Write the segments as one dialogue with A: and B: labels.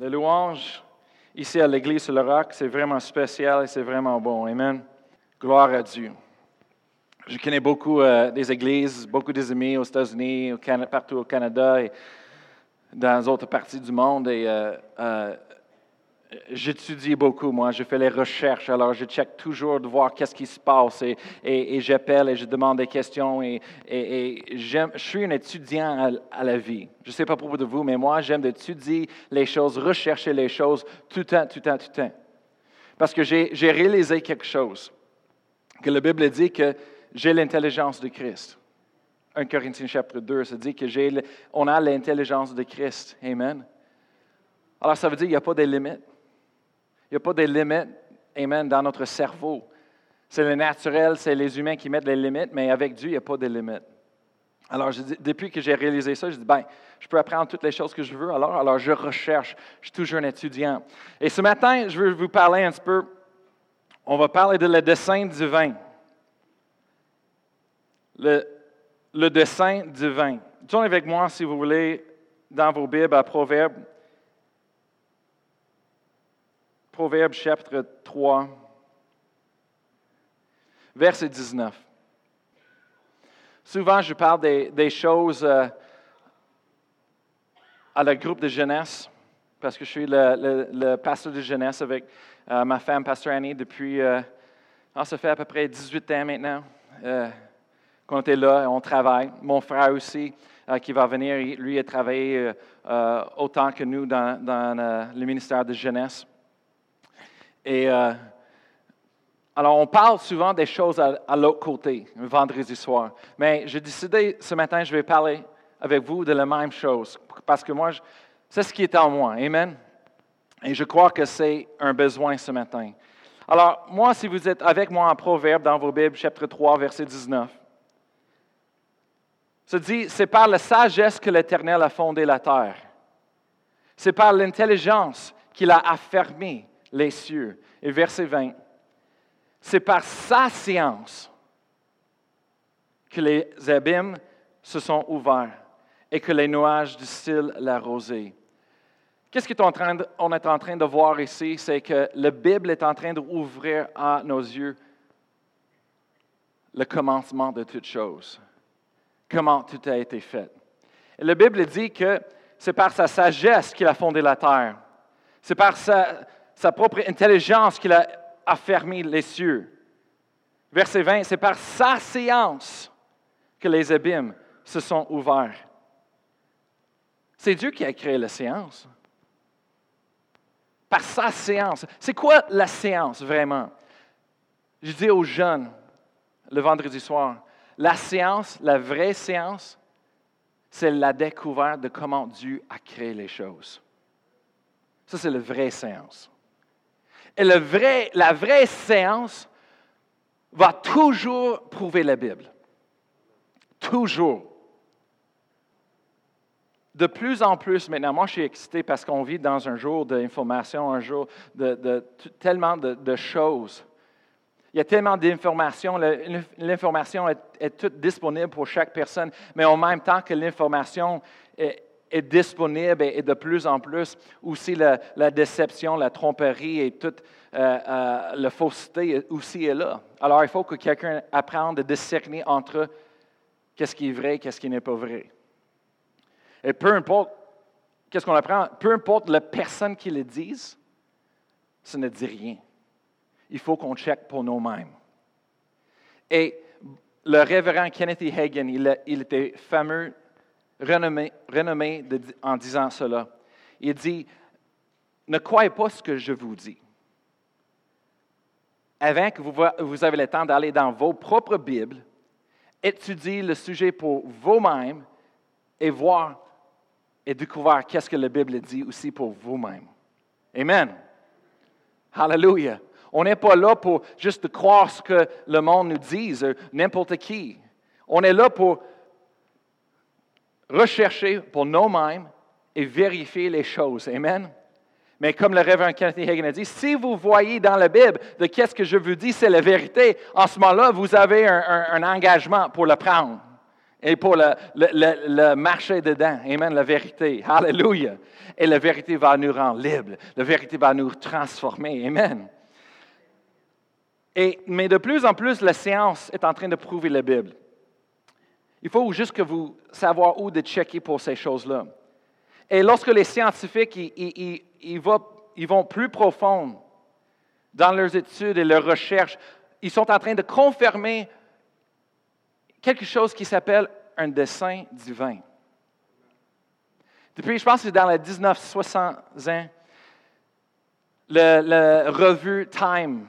A: Alléluia. Le louange ici à l'église sur le roc, c'est vraiment spécial et c'est vraiment bon. Amen. Gloire à Dieu. Je connais beaucoup euh, des églises, beaucoup des amis aux États-Unis, partout au Canada et dans d'autres parties du monde. Euh, euh, J'étudie beaucoup, moi, je fais les recherches, alors je check toujours de voir qu'est-ce qui se passe et, j'appelle et je demande des questions et, je suis un étudiant à, la vie. Je ne sais pas pour de vous, mais moi, j'aime d'étudier les choses, rechercher les choses tout le temps, tout le temps, tout le temps. Parce que j'ai réalisé quelque chose, que la Bible dit que j'ai l'intelligence de Christ. 1 Corinthiens chapitre 2, ça dit que on a l'intelligence de Christ. Amen. Alors ça veut dire qu'il n'y a pas de limites. Il n'y a pas de limites, amen, dans notre cerveau. C'est le naturel, c'est les humains qui mettent les limites, mais avec Dieu, il n'y a pas de limites. Alors, depuis que j'ai réalisé ça, je dis, ben, je peux apprendre toutes les choses que je veux, alors, alors je recherche. Je suis toujours un étudiant. Et ce matin, je veux vous parler un petit peu, on va parler de le dessin divin. Le, le dessin divin. Tournez avec moi, si vous voulez, dans vos Bibles à Proverbes Proverbe chapitre 3, verset 19. Souvent, je parle des, choses euh, à le groupe de jeunesse, parce que je suis le, pasteur de jeunesse avec euh, ma femme, Pasteur Annie, depuis, euh, ah, ça fait à peu près 18 ans maintenant qu'on est là, et on travaille. Mon frère aussi, qui va venir, lui, a travaillé autant que nous dans le ministère de jeunesse. Et euh, alors, on parle souvent des choses à, l'autre côté, vendredi soir. Mais j'ai décidé ce matin, je vais parler avec vous de la même chose. Parce que moi, c'est ce qui est en moi. Amen. Et je crois que c'est un besoin ce matin. Alors, moi, si vous êtes avec moi en Proverbe dans vos Bibles, chapitre 3, verset 19, ça dit, c'est par la sagesse que l'Éternel a fondé la terre. C'est par l'intelligence qu'il a affermi les cieux. Et verset 20, c'est par sa science que les abîmes se sont ouverts et que les nuages distillent la rosée. Qu'est-ce qu'on est en train de voir ici? C'est que la Bible est en train d'ouvrir à nos yeux le commencement de toutes choses. Comment tout a été fait. Et la Bible dit que c'est par sa sagesse qu'il a fondé la terre. C'est par sa, sa propre intelligence qu'il a affermi les cieux. Verset 20, c'est par sa séance que les abîmes se sont ouverts. C'est Dieu qui a créé la séance. Par sa séance. C'est quoi la séance vraiment? Je dis aux jeunes le vendredi soir, la séance, la vraie séance, c'est la découverte de comment Dieu a créé les choses. Ça, c'est la vraie séance. Et le vrai, la vraie séance va toujours prouver la Bible. Toujours. De plus en plus, maintenant, moi je suis excité parce qu'on vit dans un jour d'information, un jour de, tellement de, choses. Il y a tellement d'informations. L'information est, est, toute disponible pour chaque personne, mais en même temps que l'information est, est disponible et, de plus en plus aussi la, déception, la tromperie et toute euh, euh, la fausseté aussi est là. Alors il faut que quelqu'un apprenne à discerner entre qu'est-ce qui est vrai et qu'est-ce qui n'est pas vrai. Et peu importe qu'est-ce qu'on apprend, peu importe la personne qui le dise, ça ne dit rien. Il faut qu'on check pour nous-mêmes. Et le révérend Kenneth e. Hagan, il, il était fameux renommé, en disant cela. Il dit, ne croyez pas ce que je vous dis. Avant que vous, vous avez le temps d'aller dans vos propres Bibles, étudier le sujet pour vous-même et voir et découvrir qu'est-ce que la Bible dit aussi pour vous-même. Amen. Hallelujah. On n'est pas là pour juste croire ce que le monde nous dit, n'importe qui. On est là pour rechercher pour nous-mêmes et vérifier les choses. Amen. Mais comme le révérend Kenneth Hagen a dit, si vous voyez dans la Bible de qu'est-ce que je vous dis, c'est la vérité, en ce moment-là, vous avez un, engagement pour le prendre. et pour le, le, marché dedans. Amen, la vérité. Alléluia. Et la vérité va nous rendre libres. La vérité va nous transformer. Amen. Et, mais de plus en plus, la science est en train de prouver la Bible. Il faut juste que vous savoir où de checker pour ces choses-là. Et lorsque les scientifiques ils, vont, plus profond dans leurs études et leurs recherches, ils sont en train de confirmer quelque chose qui s'appelle un dessin divin. Depuis, je pense que dans les 1960 ans, le, revue Time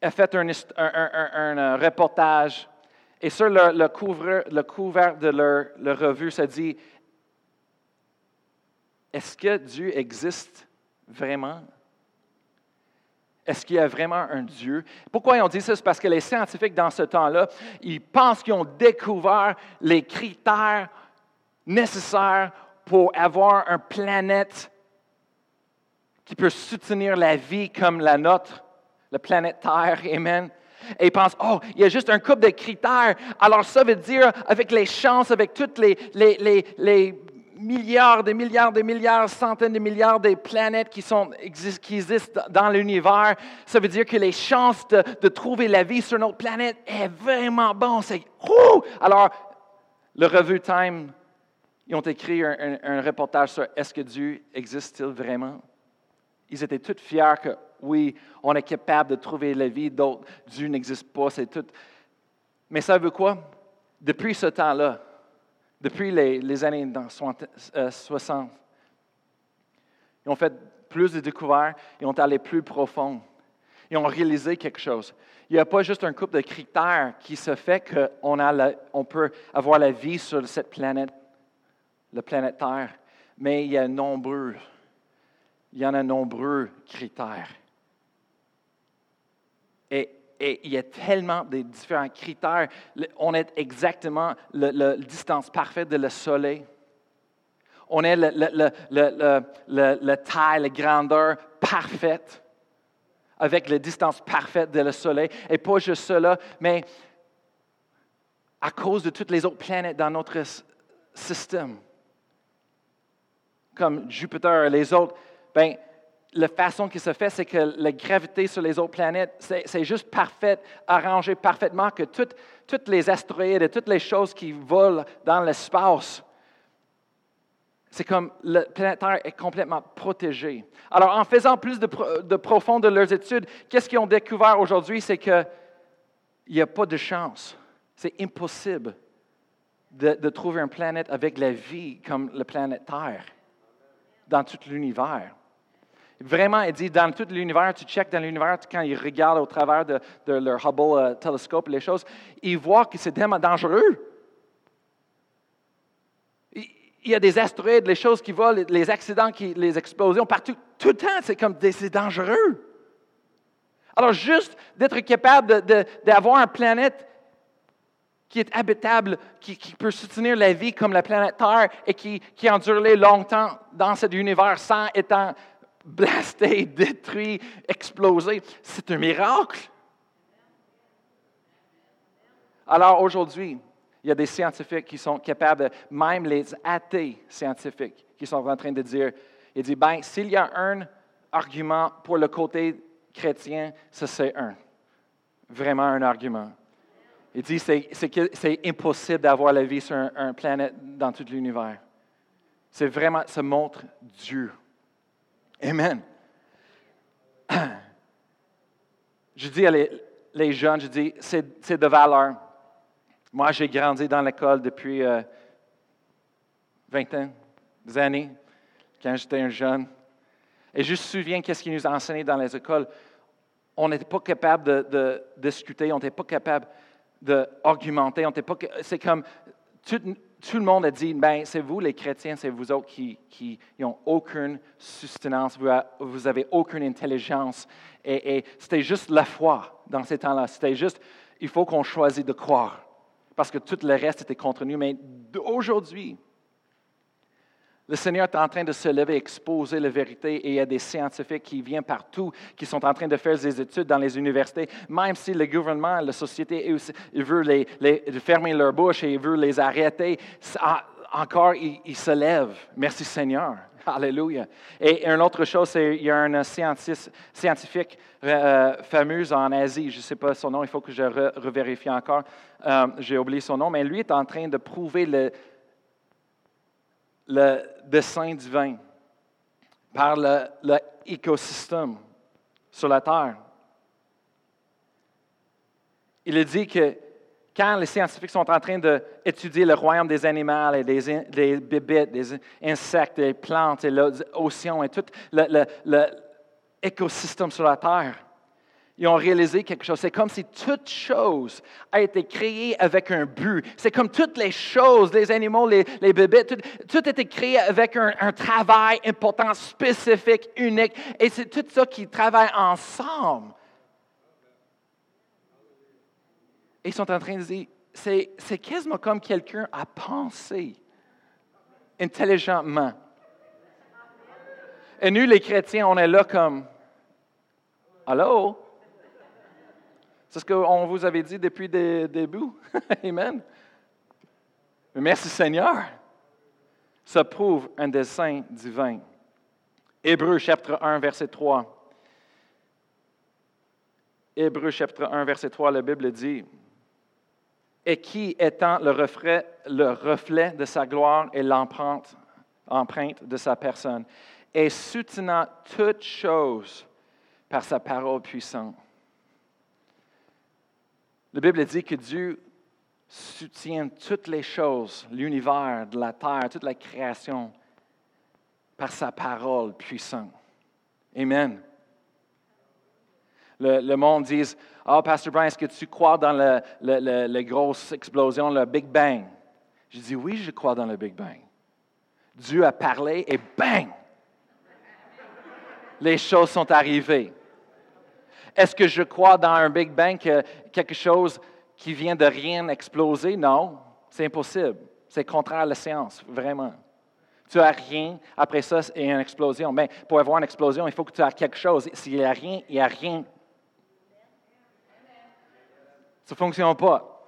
A: a fait un, un, reportage et sur le, couvert, de leur, leur revue, ça dit Est-ce que Dieu existe vraiment? Est-ce qu'il y a vraiment un Dieu? Pourquoi ils ont dit ça? C'est parce que les scientifiques, dans ce temps-là, ils pensent qu'ils ont découvert les critères nécessaires pour avoir une planète qui peut soutenir la vie comme la nôtre, la planète Terre. Amen. Et ils pensent, oh, il y a juste un couple de critères. Alors ça veut dire, avec les chances, avec toutes les, les, les milliards, des milliards, des milliards, centaines de milliards de planètes qui, existent dans l'univers, ça veut dire que les chances de, trouver la vie sur notre planète est vraiment bon. C'est Alors, le revue Time, ils ont écrit un, reportage sur est-ce que Dieu existe-t-il vraiment? Ils étaient tous fiers que oui, on est capable de trouver la vie, d'autres, Dieu n'existe pas, c'est tout. Mais ça veut quoi? Depuis ce temps-là, depuis les, années 60. Euh, ils ont fait plus de découvertes, ils ont allé plus profond. Ils ont réalisé quelque chose. Il n'y a pas juste un couple de critères qui se fait qu'on on peut avoir la vie sur cette planète, la planète Terre, mais il y a nombreux, il y en a nombreux critères. Et il y a tellement de différents critères. On est exactement la distance parfaite de le soleil. On est la taille, la grandeur parfaite avec la distance parfaite de le soleil. Et pas juste cela, mais à cause de toutes les autres planètes dans notre système, comme Jupiter et les autres, ben, la façon qui se fait, c'est que la gravité sur les autres planètes, c'est juste parfait, arrangé parfaitement que toutes, les astéroïdes et toutes les choses qui volent dans l'espace, c'est comme la planète Terre est complètement protégée. Alors, en faisant plus de, de profond de leurs études, qu'est-ce qu'ils ont découvert aujourd'hui? C'est qu'il n'y a pas de chance. C'est impossible de trouver une planète avec la vie comme la planète Terre dans tout l'univers. Vraiment, il dit, dans tout l'univers, tu checkes dans l'univers, quand ils regardent au travers de, leur Hubble euh, télescope, les choses, ils voient que c'est tellement dangereux. Il y a des astéroïdes, les choses qui volent, les accidents, les explosions partout. Tout le temps, c'est comme c'est dangereux. Alors, juste d'être capable d'avoir une planète qui est habitable, qui, peut soutenir la vie comme la planète Terre et qui, qui endure longtemps dans cet univers sans étant blasté, détruit, explosé. C'est un miracle. Alors aujourd'hui, il y a des scientifiques qui sont capables, même les athées scientifiques, qui sont en train de dire, il dit, ben, s'il y a un argument pour le côté chrétien, ce c'est un. Vraiment un argument. Il dit, c'est, impossible d'avoir la vie sur une planète dans tout l'univers. C'est vraiment, ça montre Dieu. Amen. Je dis à les, jeunes, je dis, c'est de valeur. Moi, j'ai grandi dans l'école depuis euh, 20 ans, des années, quand j'étais un jeune. Et je me souviens qu'est-ce qu'ils nous a enseigné dans les écoles. On n'était pas capable de, discuter, on n'était pas capable d'argumenter. C'est comme tout le monde a dit, ben, c'est vous les chrétiens, c'est vous autres qui n'ont aucune sustenance, vous n'avez aucune intelligence. Et, c'était juste la foi dans ces temps-là. C'était juste, il faut qu'on choisisse de croire. Parce que tout le reste était contre nous. Mais aujourd'hui, Le Seigneur est en train de se lever, exposer la vérité, et il y a des scientifiques qui viennent partout, qui sont en train de faire des études dans les universités, même si le gouvernement, la société, il veut les, fermer leur bouche et il veut les arrêter, encore, il, se lève. Merci Seigneur. Alléluia. Et une autre chose, qu'il y a un scientifique euh, fameux en Asie, je ne sais pas son nom, il faut que je revérifie encore, euh, j'ai oublié son nom, mais lui est en train de prouver le dessin divin par l'écosystème sur la Terre. Il a dit que quand les scientifiques sont en train d'étudier le royaume des animaux et des, des des insectes, des plantes et l'océan et tout l'écosystème sur la Terre, ils ont réalisé quelque chose. C'est comme si toute chose a été créée avec un but. C'est comme toutes les choses, les animaux, les, bébés, tout, a été créé avec un, travail important, spécifique, unique. Et c'est tout ça qui travaille ensemble. Ils sont en train de dire, c'est, c'est quasiment comme quelqu'un a pensé intelligemment. Et nous, les chrétiens, on est là comme, allô? C'est ce qu'on vous avait dit depuis le début. Amen. Merci Seigneur. Ça prouve un dessein divin. Hébreu chapitre 1, verset 3. Hébreu chapitre 1, verset 3, la Bible dit, Et qui étant le reflet, le reflet de sa gloire et l'empreinte empreinte de sa personne, et soutenant toutes choses par sa parole puissante. La Bible dit que Dieu soutient toutes les choses, l'univers, la terre, toute la création, par sa parole puissante. Amen. Le, monde dit Ah, oh, Pasteur Brian, est-ce que tu crois dans la grosse explosion, le Big Bang? Je dis Oui, je crois dans le Big Bang. Dieu a parlé et bang Les choses sont arrivées. Est-ce que je crois dans un Big Bang que quelque chose qui vient de rien exploser? Non, c'est impossible. C'est contraire à la science, vraiment. Tu n'as rien, après ça, il une explosion. Mais pour avoir une explosion, il faut que tu aies quelque chose. S'il n'y a rien, il n'y a rien. Ça ne fonctionne pas.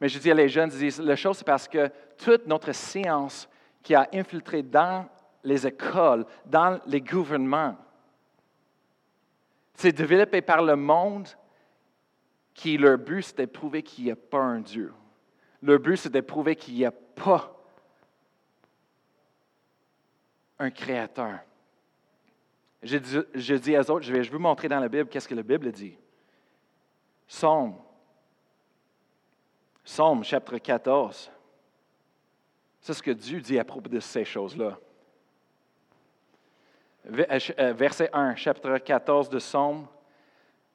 A: Mais je dis à les jeunes, disent, la chose, c'est parce que toute notre science qui a infiltré dans les écoles, dans les gouvernements, c'est développé par le monde qui, leur but, c'était de prouver qu'il n'y a pas un Dieu. Leur but, c'était de prouver qu'il n'y a pas un créateur. Je dis, aux autres, je vais, vous montrer dans la Bible qu'est-ce que la Bible dit. Psaume. Psaume, chapitre 14. C'est ce que Dieu dit à propos de ces choses-là. Euh, euh, verset 1, chapitre 14 de Somme,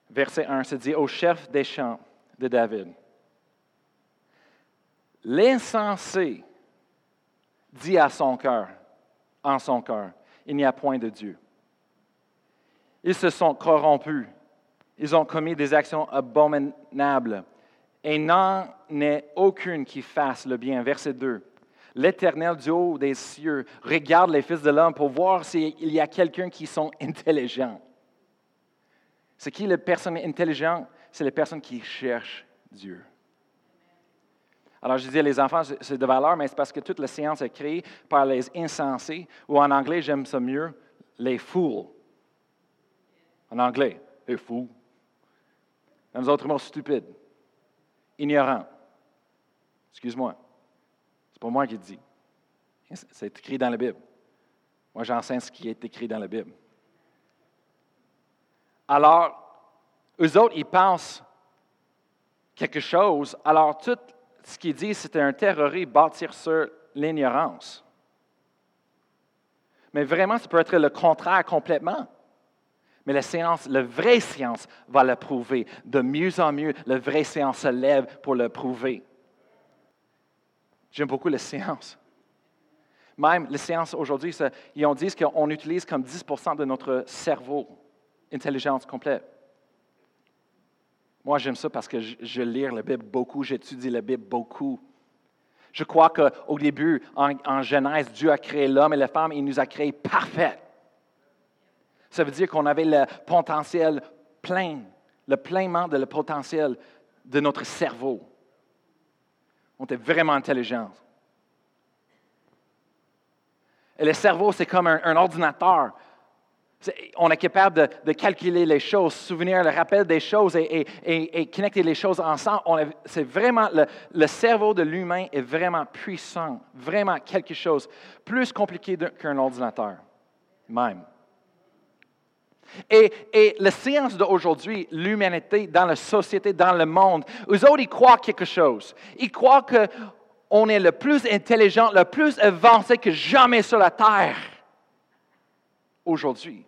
A: verset 1, se dit au chef des chants de David. L'insensé dit à son cœur, en son cœur, il n'y a point de Dieu. Ils se sont corrompus, ils ont commis des actions abominables, et n'en est aucune qui fasse le bien. Verset 2 l'Éternel du haut des cieux regarde les fils de l'homme pour voir s'il y a quelqu'un qui sont intelligents. C'est qui les personnes intelligentes? C'est les personnes qui cherchent Dieu. Alors, je disais, les enfants, c'est de valeur, mais c'est parce que toute la science est créée par les insensés, ou en anglais, j'aime ça mieux, les fools. En anglais, les fous. Dans les autres mots, stupides, ignorants. Excuse-moi. C'est pas moi qui le dis. C'est écrit dans la Bible. Moi, j'enseigne ce qui est écrit dans la Bible. Alors, eux autres, ils pensent quelque chose. Alors, tout ce qu'ils disent, c'est un terroriste bâtir sur l'ignorance. Mais vraiment, ça peut être le contraire complètement. Mais la science, la vraie science va le prouver. De mieux en mieux, la vraie science se lève pour le prouver. J'aime beaucoup les sciences. Même les sciences aujourd'hui, ils ont dit qu'on utilise comme 10% de notre cerveau, intelligence complète. Moi, j'aime ça parce que je, lis la Bible beaucoup, j'étudie la Bible beaucoup. Je crois qu'au début, en, en, Genèse, Dieu a créé l'homme et la femme il nous a créés parfaits. Ça veut dire qu'on avait le potentiel plein, le pleinement de le potentiel de notre cerveau. On était vraiment intelligents. Et le cerveau, c'est comme un, ordinateur. on est capable de, calculer les choses, souvenir, le rappel des choses et, connecter les choses ensemble. C'est vraiment le, cerveau de l'humain est vraiment puissant, vraiment quelque chose plus compliqué qu'un ordinateur, même. Et, la science d'aujourd'hui, l'humanité dans la société, dans le monde, eux autres, ils croient quelque chose. Ils croient que on est le plus intelligent, le plus avancé que jamais sur la terre aujourd'hui.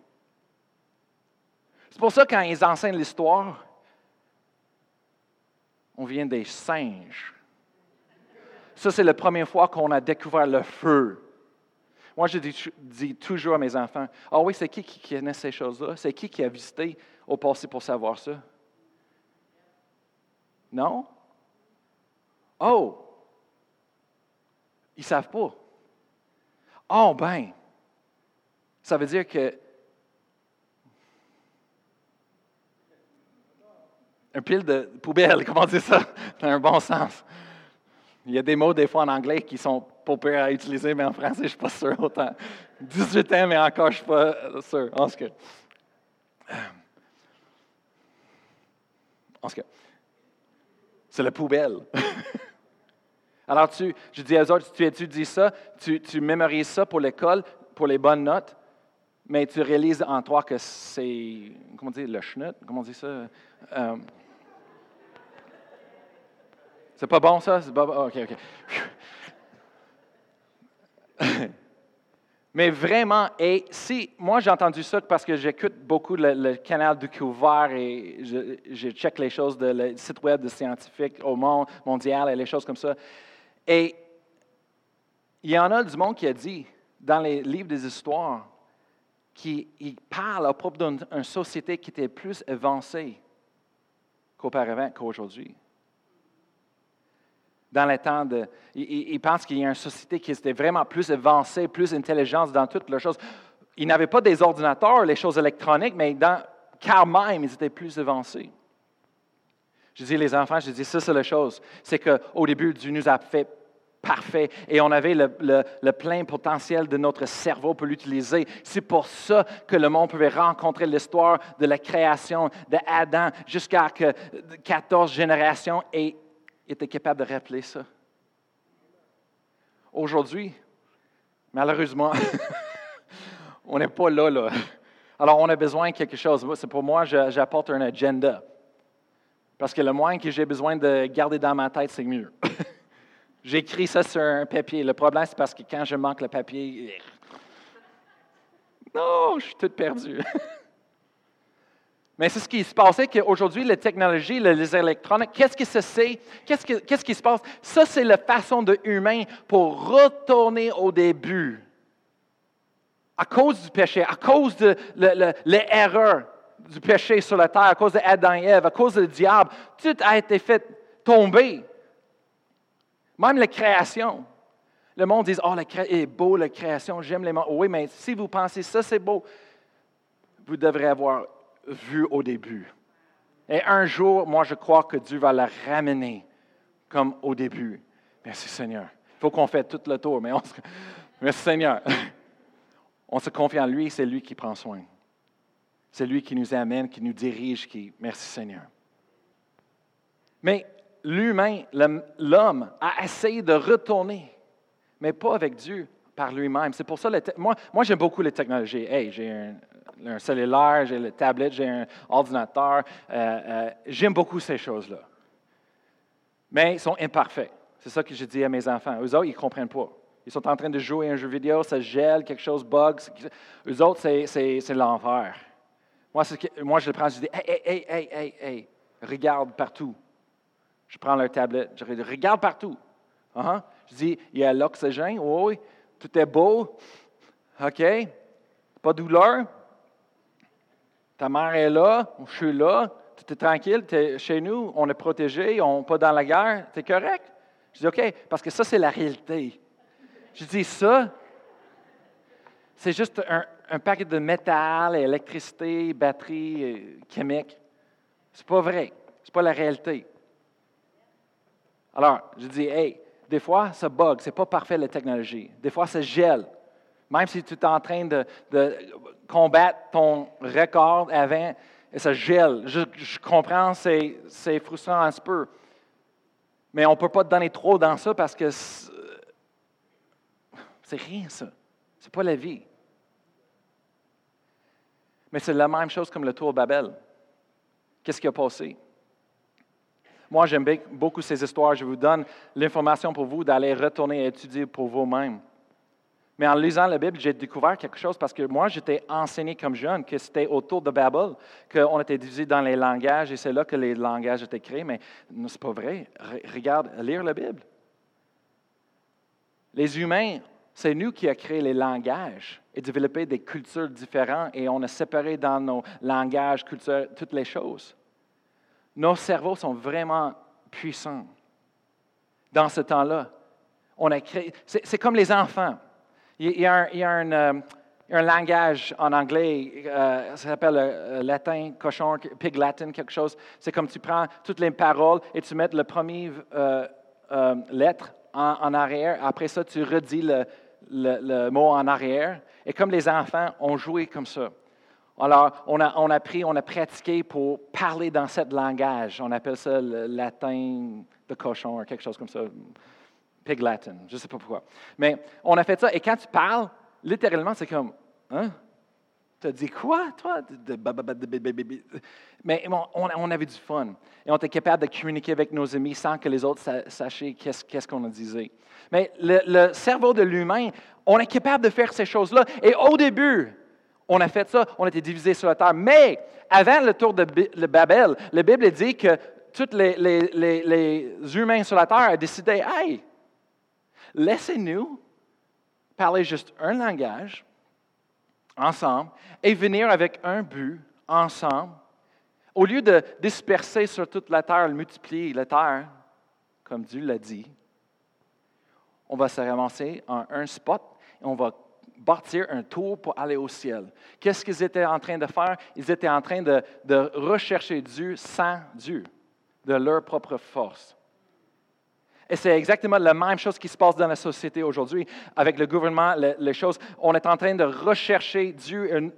A: C'est pour ça que quand ils enseignent l'histoire, on vient des singes. Ça, c'est la première fois qu'on a découvert le feu. Moi, je dis, toujours à mes enfants, ah oui, c'est qui qui connaît ces choses-là? C'est qui qui a visité au passé pour savoir ça? Non? Oh, ils ne savent pas. Oh, ben, ça veut dire que un pile de poubelle, comment dire ça, dans un bon sens. Il y a des mots des fois en anglais qui sont pas pires à utiliser, mais en français, je ne suis pas sûr autant. 18 ans, mais encore, je ne suis pas sûr. En ce que, en ce que, c'est la poubelle. Alors, tu, je dis aux autres, tu étudies ça, tu, tu mémorises ça pour l'école, pour les bonnes notes, mais tu réalises en toi que c'est, comment dire, le schnout, comment on dit ça? Euh, c'est pas bon ça? C'est pas bon? OK, OK. Mais vraiment, et si, moi j'ai entendu ça parce que j'écoute beaucoup le, canal du couvert et je, je check les choses de le site web de scientifiques au monde mondial et les choses comme ça. Et il y en a du monde qui a dit, dans les livres des histoires, qui parle à propos d'une société qui était plus avancée qu'auparavant, qu'aujourd'hui. Dans les temps de. Ils pensent qu'il y a une société qui était vraiment plus avancée, plus intelligente dans toutes les choses. Ils n'avaient pas des ordinateurs, les choses électroniques, mais dans, car même, ils étaient plus avancés. Je dis les enfants, je dis ça, c'est la chose. C'est qu'au début, Dieu nous a fait parfait et on avait le, plein potentiel de notre cerveau pour l'utiliser. C'est pour ça que le monde pouvait rencontrer l'histoire de la création d'Adam jusqu'à 14 générations et était capable de rappeler ça. Aujourd'hui, malheureusement, on n'est pas là, là. Alors, on a besoin de quelque chose. C'est pour moi, j'apporte un agenda. Parce que le moins que j'ai besoin de garder dans ma tête, c'est mieux. J'écris ça sur un papier. Le problème, c'est parce que quand je manque le papier, non, je suis tout perdu. Mais c'est ce qui se passait qu'aujourd'hui, la technologie, les électroniques, qu'est-ce que c'est? Qu'est-ce, qui se passe? Ça, c'est la façon de humain pour retourner au début. À cause du péché, à cause de l'erreur du péché sur la terre, à cause d'Adam et Ève, à cause du diable, tout a été fait tomber. Même la création. Le monde dit Oh, la création est beau, la création, j'aime les mondes. Oui, mais si vous pensez ça, c'est beau, vous devrez avoir vu au début. Et un jour, moi, je crois que Dieu va la ramener comme au début. Merci Seigneur. Il faut qu'on fasse tout le tour, mais on se... merci Seigneur. On se confie en lui, c'est lui qui prend soin. C'est lui qui nous amène, qui nous dirige, qui. Merci Seigneur. Mais l'humain, l'homme, a essayé de retourner, mais pas avec Dieu, par lui-même. C'est pour ça, moi, moi j'aime beaucoup les technologies. Hey, j'ai un, cellulaire, j'ai le tablette, j'ai un ordinateur. Euh, euh, j'aime beaucoup ces choses-là. Mais ils sont imparfaits. C'est ça que je dis à mes enfants. Eux autres, ils ne comprennent pas. Ils sont en train de jouer à un jeu vidéo, ça gèle, quelque chose bug. Eux autres, c'est l'enfer. Moi, moi, je le prends, je dis, hey, hey, hey, hey, hey, regarde partout. Je prends leur tablette, je regarde partout. Uh-huh. Je dis, il y a l'oxygène, oui, tout est beau. OK? Pas de douleur. Ta mère est là, je suis là, tout est tranquille, es chez nous, on est protégé, on n'est pas dans la guerre, tu es correct? Je dis, OK, parce que ça, c'est la réalité. Je dis, ça, c'est juste un, paquet de métal, électricité, batterie, euh, chimique. C'est pas vrai. C'est pas la réalité. Alors, je dis, hey, des fois, ça bug, c'est pas parfait la technologie. Des fois, ça gèle. Même si tu es en train de, combattre ton record avant, et ça gèle. Je, comprends, c'est, frustrant un peu. Mais on ne peut pas te donner trop dans ça parce que c'est, rien, ça. C'est pas la vie. Mais c'est la même chose comme le tour Babel. Qu'est-ce qui a passé? Moi, j'aime beaucoup ces histoires. Je vous donne l'information pour vous d'aller retourner et étudier pour vous-même. Mais en lisant la Bible, j'ai découvert quelque chose parce que moi, j'étais enseigné comme jeune que c'était autour de Babel qu'on était divisé dans les langages et c'est là que les langages étaient créés. Mais ce n'est pas vrai. regarde, lire la Bible. Les humains, c'est nous qui avons créé les langages et développé des cultures différentes et on a séparé dans nos langages, cultures, toutes les choses. Nos cerveaux sont vraiment puissants. Dans ce temps-là, on a créé. C'est comme les enfants. Il y a un, euh, langage en anglais, euh, ça s'appelle euh, latin, cochon, pig latin, quelque chose. C'est comme tu prends toutes les paroles et tu mets le premier lettre en, arrière. Après ça, tu redis le, mot en arrière. Et comme les enfants ont joué comme ça. Alors, on a, on a pris, on a pratiqué pour parler dans ce langage. On appelle ça le latin de cochon, quelque chose comme ça. Latin, je ne sais pas pourquoi. Mais on a fait ça, et quand tu parles, littéralement, c'est comme, hein? Tu as dit quoi, toi? Mais on, avait du fun. Et on était capable de communiquer avec nos amis sans que les autres sachaient qu'est-ce qu'on disait. Mais le, cerveau de l'humain, on est capable de faire ces choses-là. Et au début, on a fait ça, on était divisé sur la terre. Mais avant le tour de Babel, la Bible dit que tous les, humains sur la terre ont décidé Hey, laissez-nous parler juste un langage ensemble et venir avec un but ensemble. Au lieu de disperser sur toute la terre, multiplier la terre, comme Dieu l'a dit, on va se ramasser en un spot et on va bâtir un tour pour aller au ciel. Qu'est-ce qu'ils étaient en train de faire? Ils étaient en train de, rechercher Dieu sans Dieu, de leur propre force. Et c'est exactement la même chose qui se passe dans la société aujourd'hui avec le gouvernement, les, choses. On est en train de rechercher Dieu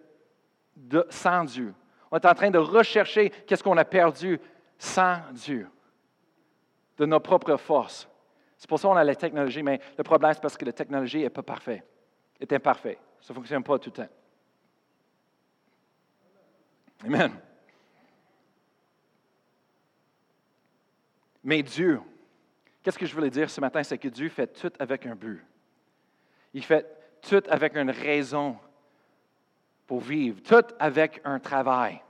A: sans Dieu. On est en train de rechercher qu'est-ce qu'on a perdu sans Dieu, de nos propres forces. C'est pour ça qu'on a la technologie, mais le problème, c'est parce que la technologie n'est pas parfaite est imparfait. Ça ne fonctionne pas tout le temps. Amen. Mais Dieu, qu'est-ce que je voulais dire ce matin, c'est que Dieu fait tout avec un but. Il fait tout avec une raison pour vivre, tout avec un travail.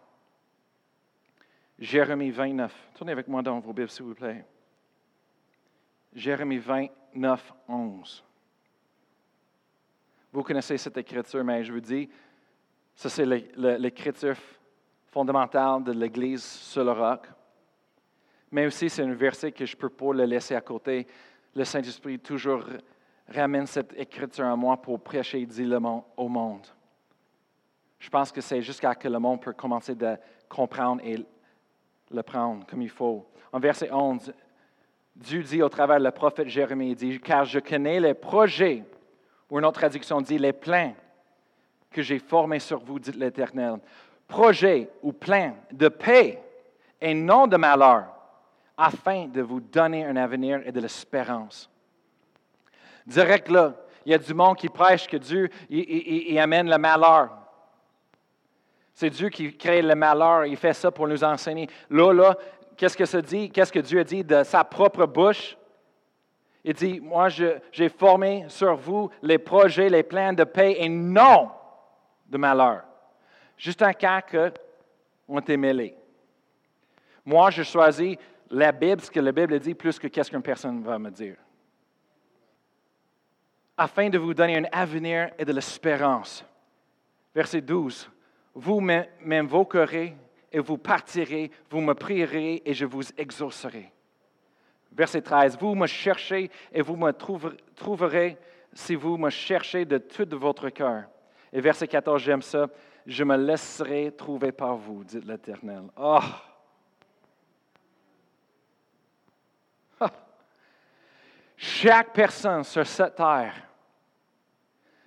A: Jérémie 29. Tournez avec moi dans vos Bibles, s'il vous plaît. Jérémie 29, 11. Vous connaissez cette écriture, mais je vous dis, ça c'est l'écriture fondamentale de l'Église sur le roc. Mais aussi, c'est un verset que je ne peux pas le laisser à côté. Le Saint-Esprit toujours ramène cette écriture à moi pour prêcher et dire au monde. Je pense que c'est jusqu'à que le monde peut commencer à comprendre et le prendre comme il faut. En verset 11, Dieu dit au travers le prophète Jérémie, il dit, car je connais les projets ou une autre traduction dit les plans que j'ai formés sur vous, dit l'Éternel. Projet ou plan de paix et non de malheur, afin de vous donner un avenir et de l'espérance. Direct là, il y a du monde qui prêche que Dieu il, amène le malheur. C'est Dieu qui crée le malheur, il fait ça pour nous enseigner. Là, là, qu'est-ce que ça dit? Qu'est-ce que Dieu a dit de sa propre bouche? Il dit, moi, j'ai formé sur vous les projets, les plans de paix et non de malheur. Juste un cas que on été mêlés. Moi, je choisis la Bible, ce que la Bible dit, plus que qu'est-ce qu'une personne va me dire. Afin de vous donner un avenir et de l'espérance. Verset 12. Vous m'invoquerez et vous partirez, vous me prierez et je vous exaucerai. Verset 13, vous me cherchez et vous me trouverez si vous me cherchez de tout votre cœur. Et verset 14, j'aime ça, je me laisserai trouver par vous, dit l'Éternel. Oh! Chaque personne sur cette terre,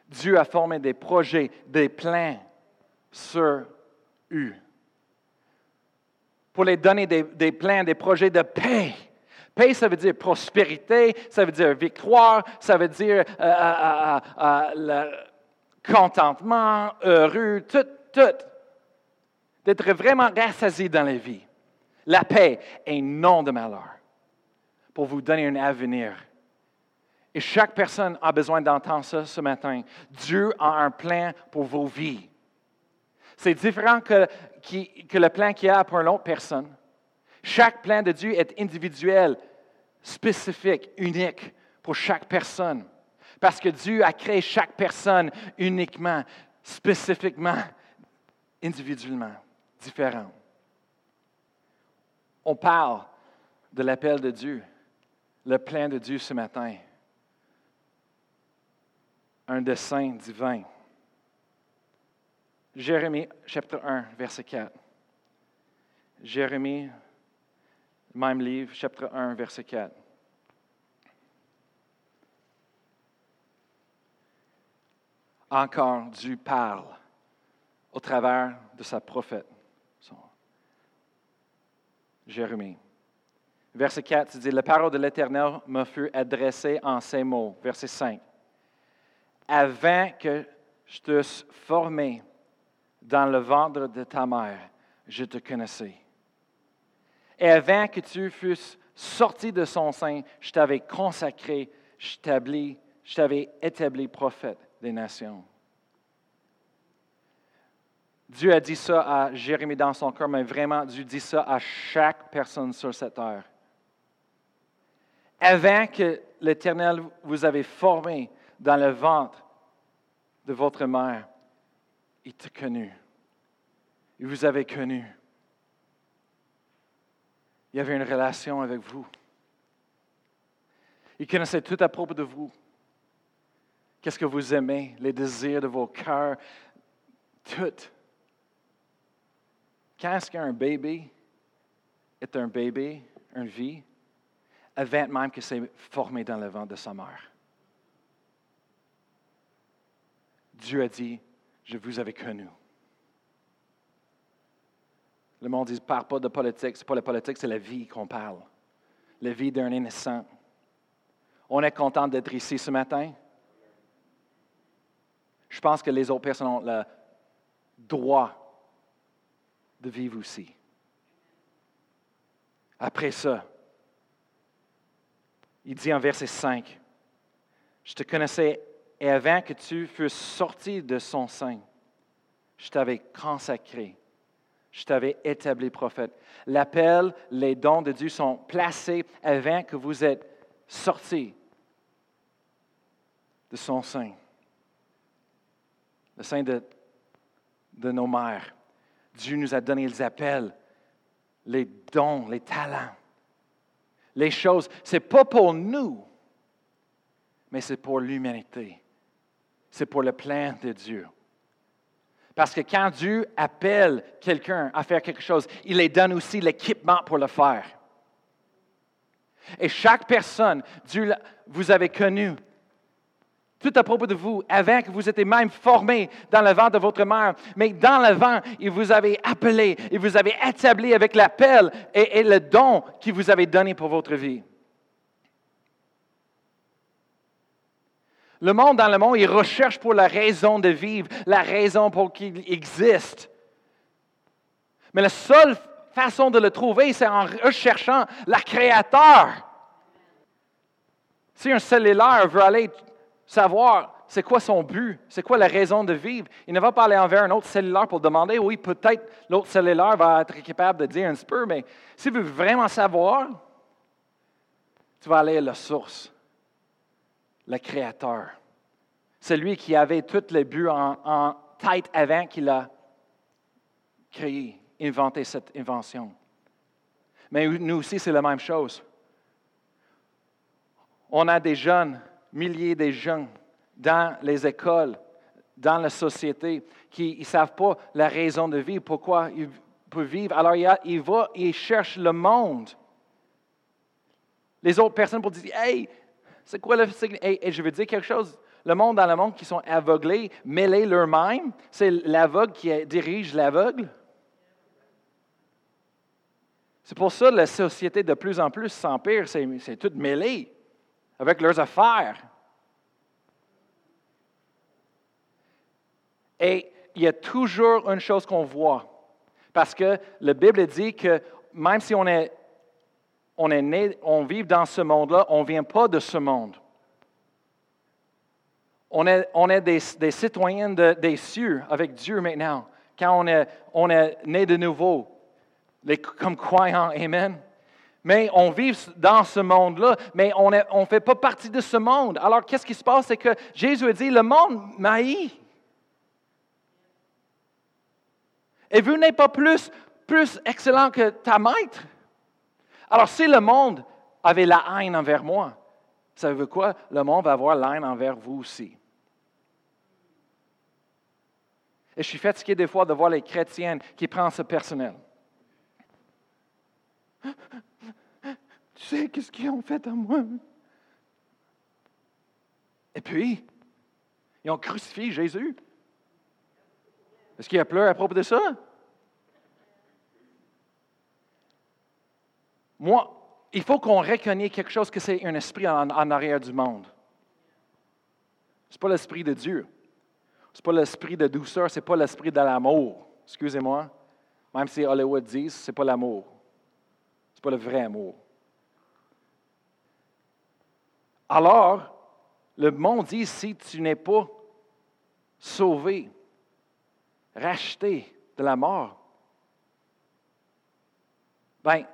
A: Dieu a formé des projets, des plans sur eux. Pour les donner des, plans, des projets de paix. Paix, ça veut dire prospérité, ça veut dire victoire, ça veut dire euh, euh, euh, contentement, heureux, tout, tout. D'être vraiment rassasié dans la vie. La paix est non de malheur pour vous donner un avenir et chaque personne a besoin d'entendre ça ce matin. Dieu a un plan pour vos vies. C'est différent que, le plan qu'il y a pour une autre personne. Chaque plan de Dieu est individuel, spécifique, unique pour chaque personne. Parce que Dieu a créé chaque personne uniquement, spécifiquement, individuellement, différent. On parle de l'appel de Dieu, le plan de Dieu ce matin un dessein divin. Jérémie, chapitre 1, verset 4. Jérémie, même livre, chapitre 1, verset 4. Encore, Dieu parle au travers de sa prophète. Jérémie. Verset 4, il dit, La parole de l'Éternel me fut adressée en ces mots. Verset 5 avant que je te formé dans le ventre de ta mère, je te connaissais. Et avant que tu fusses sorti de son sein, je t'avais consacré, je t'avais établi prophète des nations. Dieu a dit ça à Jérémie dans son cœur, mais vraiment, Dieu dit ça à chaque personne sur cette terre. Avant que l'Éternel vous avait formé dans le ventre de votre mère, il t'a connu. Il vous avait connu. Il avait une relation avec vous. Il connaissait tout à propos de vous. Qu'est-ce que vous aimez, les désirs de vos cœurs, tout. Quand est-ce qu'un bébé est un bébé, une vie, avant même que c'est formé dans le ventre de sa mère? Dieu a dit, je vous avais connu. Le monde dit, parle pas de politique. Ce n'est pas la politique, c'est la vie qu'on parle. La vie d'un innocent. On est content d'être ici ce matin. Je pense que les autres personnes ont le droit de vivre aussi. Après ça, il dit en verset 5, je te connaissais et avant que tu fusses sorti de son sein, je t'avais consacré, je t'avais établi prophète. L'appel, les dons de Dieu sont placés avant que vous êtes sortis de son sein, le sein de, de nos mères. Dieu nous a donné les appels, les dons, les talents, les choses. Ce n'est pas pour nous, mais c'est pour l'humanité c'est pour le plan de Dieu. Parce que quand Dieu appelle quelqu'un à faire quelque chose, il les donne aussi l'équipement pour le faire. Et chaque personne, Dieu, vous avez connu tout à propos de vous, avant que vous étiez même formé dans le vent de votre mère. Mais dans le vent, il vous avait appelé, il vous avait établi avec l'appel et le don qu'il vous avait donné pour votre vie. Le monde dans le monde, il recherche pour la raison de vivre, la raison pour qu'il existe. Mais la seule façon de le trouver, c'est en recherchant la créateur. Si un cellulaire veut aller savoir c'est quoi son but, c'est quoi la raison de vivre, il ne va pas aller envers un autre cellulaire pour demander, oui, peut-être l'autre cellulaire va être capable de dire un peu, mais s'il veut vraiment savoir, tu vas aller à la source le Créateur. Celui qui avait tous les buts en, tête avant qu'il a créé, inventé cette invention. Mais nous aussi, c'est la même chose. on a des jeunes, milliers de jeunes dans les écoles, dans la société, qui ne savent pas la raison de vivre, pourquoi ils peuvent vivre. Alors, il, il va et cherche le monde. Les autres personnes pour dire Hey, c'est quoi le signe? Hey, je veux dire quelque chose. Le monde dans le monde qui sont aveuglés, mêlés leur-même, c'est l'aveugle qui dirige l'aveugle. C'est pour ça que la société de plus en plus s'empire, c'est tout mêlé avec leurs affaires. Et il y a toujours une chose qu'on voit. Parce que la Bible dit que même si on est, on est né, on vit dans ce monde-là, on ne vient pas de ce monde. On est, des, citoyens des cieux avec Dieu maintenant. Quand on est, on né de nouveau, les, comme croyants, Amen. Mais on vit dans ce monde-là, mais on ne fait pas partie de ce monde. Alors, qu'est-ce qui se passe? C'est que Jésus a dit, le monde m'haït. Et vous n'êtes pas plus, plus excellent que ta maître. Alors, si le monde avait la haine envers moi, ça veut quoi? Le monde va avoir la haine envers vous aussi. Et je suis fatigué des fois de voir les chrétiennes qui prennent ce personnel. Tu sais qu'est-ce qu'ils ont fait à moi? Et puis, ils ont crucifié Jésus. Est-ce qu'il a pleuré à propos de ça? Moi, il faut qu'on reconnaisse quelque chose que c'est un esprit en, arrière du monde. Ce n'est pas l'esprit de Dieu. Ce n'est pas l'esprit de douceur, ce n'est pas l'esprit de l'amour. Excusez-moi. Même si Hollywood dit, ce n'est pas l'amour. Ce n'est pas le vrai amour. Alors, le monde dit, si tu n'es pas sauvé, racheté de la mort, ben,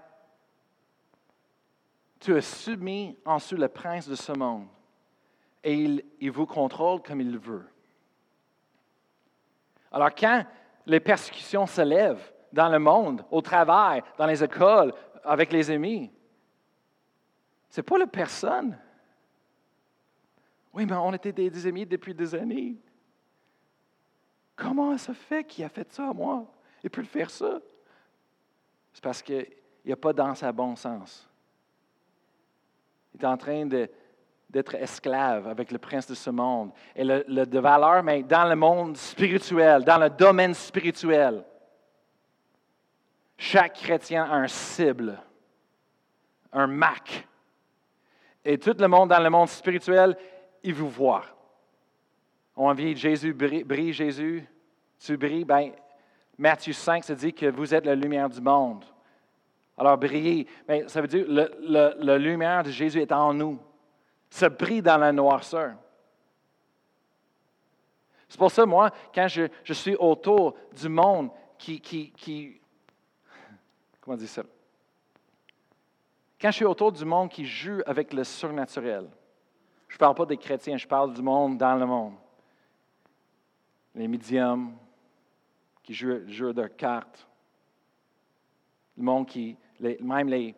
A: tu es soumis en le prince de ce monde et il, vous contrôle comme il veut. Alors quand les persécutions se lèvent dans le monde, au travail, dans les écoles, avec les amis, ce n'est pas la personne. Oui, mais on était des amis depuis des années. Comment ça fait qu'il a fait ça à moi? Il peut le faire ça? C'est parce qu'il n'est pas dans sa bon sens. Il est en train d'être esclave avec le prince de ce monde. Et le, de valeur, mais dans le monde spirituel, dans le domaine spirituel, chaque chrétien a un cible, un Mac. Et tout le monde dans le monde spirituel, il vous voit on envie Jésus, brille, Jésus, tu brilles. Ben, Matthieu 5, ça dit que vous êtes la lumière du monde. Alors, briller, ben, ça veut dire que la lumière de Jésus est en nous. Ça brille dans la noirceur. C'est pour ça, moi, quand je, suis autour du monde qui, qui, qui. Comment dire ça? Quand je suis autour du monde qui joue avec le surnaturel, je ne parle pas des chrétiens, je parle du monde dans le monde les médiums qui jouent, jouent de cartes, le monde qui, même les,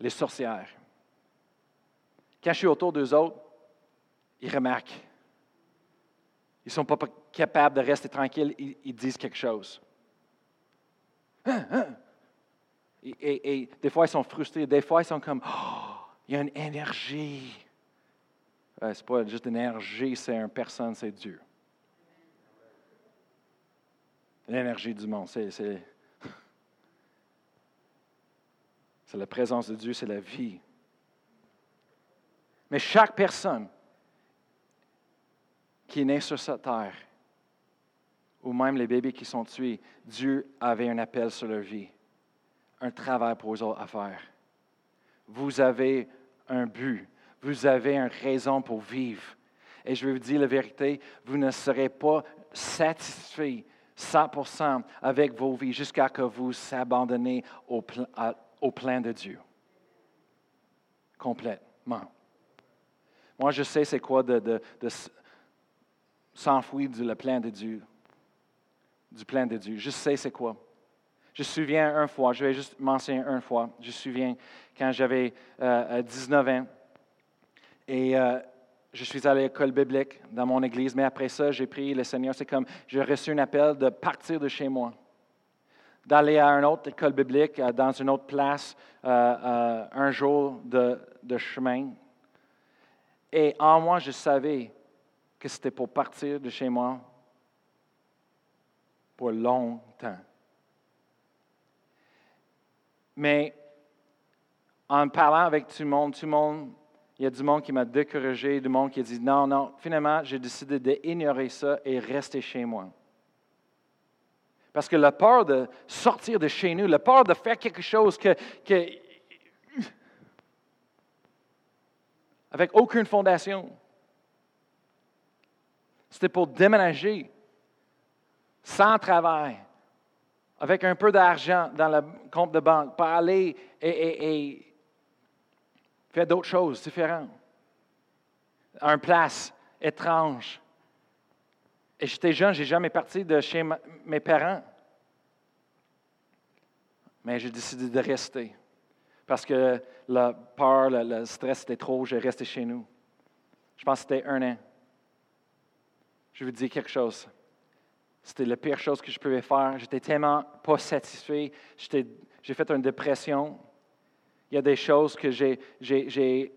A: les sorcières. Quand je suis autour d'eux autres, ils remarquent. Ils ne sont pas capables de rester tranquilles, ils, disent quelque chose. Hein, hein? Et, des fois, ils sont frustrés, des fois, ils sont comme, oh, il y a une énergie. ce n'est pas juste une énergie, c'est une personne, c'est Dieu l'énergie du monde. C'est, c'est, la présence de Dieu, c'est la vie. Mais chaque personne qui est née sur cette terre, ou même les bébés qui sont tués, Dieu avait un appel sur leur vie, un travail pour eux autres à faire. Vous avez un but, vous avez une raison pour vivre. Et je vais vous dire la vérité, vous ne serez pas satisfait 100% avec vos vies jusqu'à ce que vous s'abandonnez au, au plein de Dieu. Complètement. Moi, je sais c'est quoi de, de, de s'enfouir du plein de Dieu. Du plein de Dieu. Je sais c'est quoi. Je me souviens une fois, je vais juste mentionner une fois, je me souviens quand j'avais 19 euh, ans, Et euh, je suis allé à l'école biblique dans mon église, mais après ça, j'ai prié le Seigneur. C'est comme j'ai reçu un appel de partir de chez moi, d'aller à une autre école biblique, euh, dans une autre place, euh, un jour de, de chemin. Et en moi, je savais que c'était pour partir de chez moi pour longtemps. Mais en parlant avec tout le monde, tout le monde, il y a du monde qui m'a découragé, du monde qui a dit non, non. Finalement, j'ai décidé d'ignorer ça et rester chez moi. Parce que la peur de sortir de chez nous, la peur de faire quelque chose que, avec aucune fondation, c'était pour déménager sans travail, avec un peu d'argent dans le compte de banque, pour aller et, faire d'autres choses différentes. Un place étrange. Et j'étais jeune, je n'ai jamais parti de chez mes parents. Mais j'ai décidé de rester. Parce que la peur, le, stress était trop, j'ai resté chez nous. Je pense que c'était un an. Je vais vous dire quelque chose. C'était la pire chose que je pouvais faire. J'étais tellement pas satisfait. J'ai fait une dépression. Il y a des choses que j'ai, j'ai,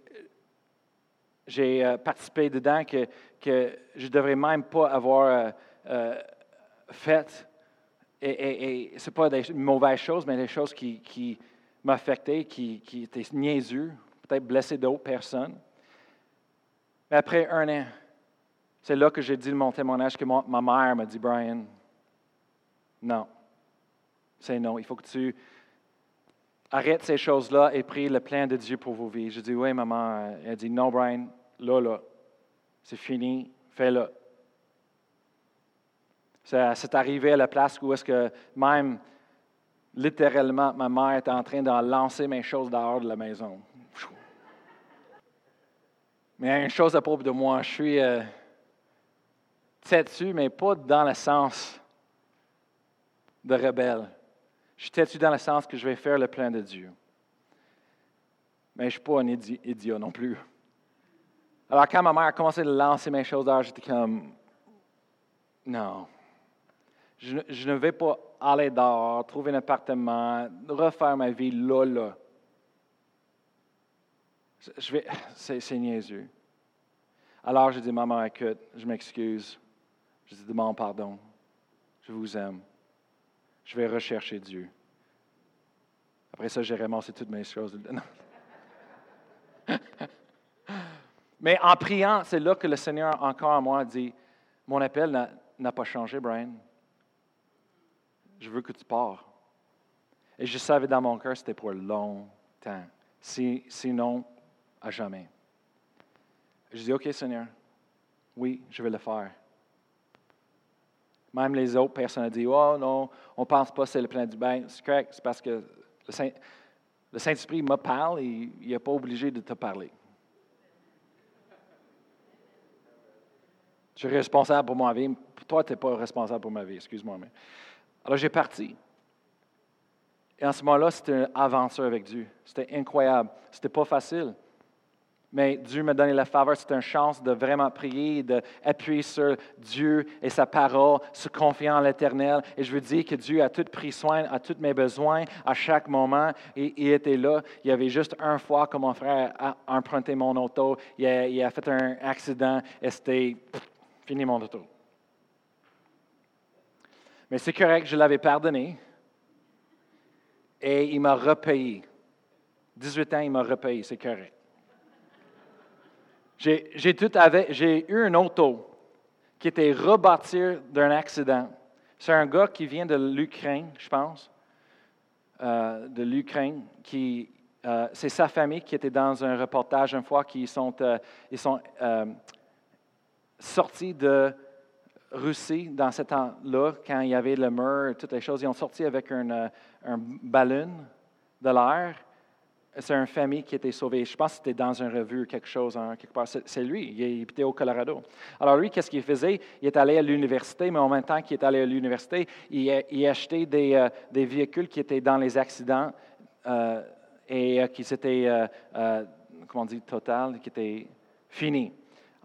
A: euh, participé dedans que, que je ne devrais même pas avoir euh, euh, faites. Et, ce n'est pas des mauvaises choses, mais des choses qui, qui m'affectaient, qui, qui étaient niaiseux, peut-être blessé d'autres personnes. Mais après un an, c'est là que j'ai dit mon témoignage que ma mère m'a dit, Brian, non, c'est non. Il faut que tu arrêtes ces choses-là et prie le plein de Dieu pour vos vies. Je dis, oui, maman. Elle dit, non, Brian, là, là, c'est fini, fais-le. C'est arrivé à la place où est-ce que même, littéralement, ma mère était en train de lancer mes choses dehors de la maison. Mais une chose à propos de moi, je suis... Euh, têtu, mais pas dans le sens de rebelle. Je suis têtu dans le sens que je vais faire le plein de Dieu. Mais je ne suis pas un idiot non plus. Alors, quand ma mère a commencé à lancer mes choses j'étais comme, non. Je, ne vais pas aller dehors, trouver un appartement, refaire ma vie là, là. Je vais, c'est, niaiseux. Alors, j'ai dit, maman, écoute, je m'excuse. Je dis, demande pardon. Je vous aime. Je vais rechercher Dieu. Après ça, j'ai ramassé toutes mes choses. Mais en priant, c'est là que le Seigneur, encore à moi, dit Mon appel n'a pas changé, Brian. Je veux que tu pars. Et je savais dans mon cœur, c'était pour longtemps. Si, sinon, à jamais. Je dis Ok, Seigneur, oui, je vais le faire. Même les autres personnes ont dit Oh non, on ne pense pas que c'est le plan du bain. C'est correct, c'est parce que le, Saint, esprit me parle et il n'est pas obligé de te parler. Je suis responsable pour ma vie. Toi, tu n'es pas responsable pour ma vie, excuse-moi. Mais... Alors, j'ai parti. Et en ce moment-là, c'était une aventure avec Dieu. C'était incroyable. C'était pas facile. Mais Dieu m'a donné la faveur, c'est une chance de vraiment prier, d'appuyer sur Dieu et sa parole, se confier en l'Éternel. Et je veux dire que Dieu a tout pris soin à tous mes besoins à chaque moment. Et il était là. Il y avait juste une fois que mon frère a emprunté mon auto, il a, fait un accident et c'était fini mon auto. Mais c'est correct, je l'avais pardonné. Et il m'a repayé. 18 ans, il m'a repayé, c'est correct. J'ai eu un auto qui était rebâti d'un accident. C'est un gars qui vient de l'Ukraine, je pense, euh, de l'Ukraine, euh, c'est sa famille qui était dans un reportage une fois, qui sont, euh, sortis de Russie dans ce temps-là, quand il y avait le mur, toutes les choses. Ils ont sorti avec un, un ballon de l'air c'est une famille qui était sauvée. Je pense que c'était dans une revue, quelque chose, hein, quelque part. C'est lui, il était au Colorado. Alors lui, qu'est-ce qu'il faisait? Il est allé à l'université, mais en même temps qu'il est allé à l'université, il, il, achetait des, euh, des, véhicules qui étaient dans les accidents euh, et euh, qui étaient, comment on dit, total, qui étaient Fini.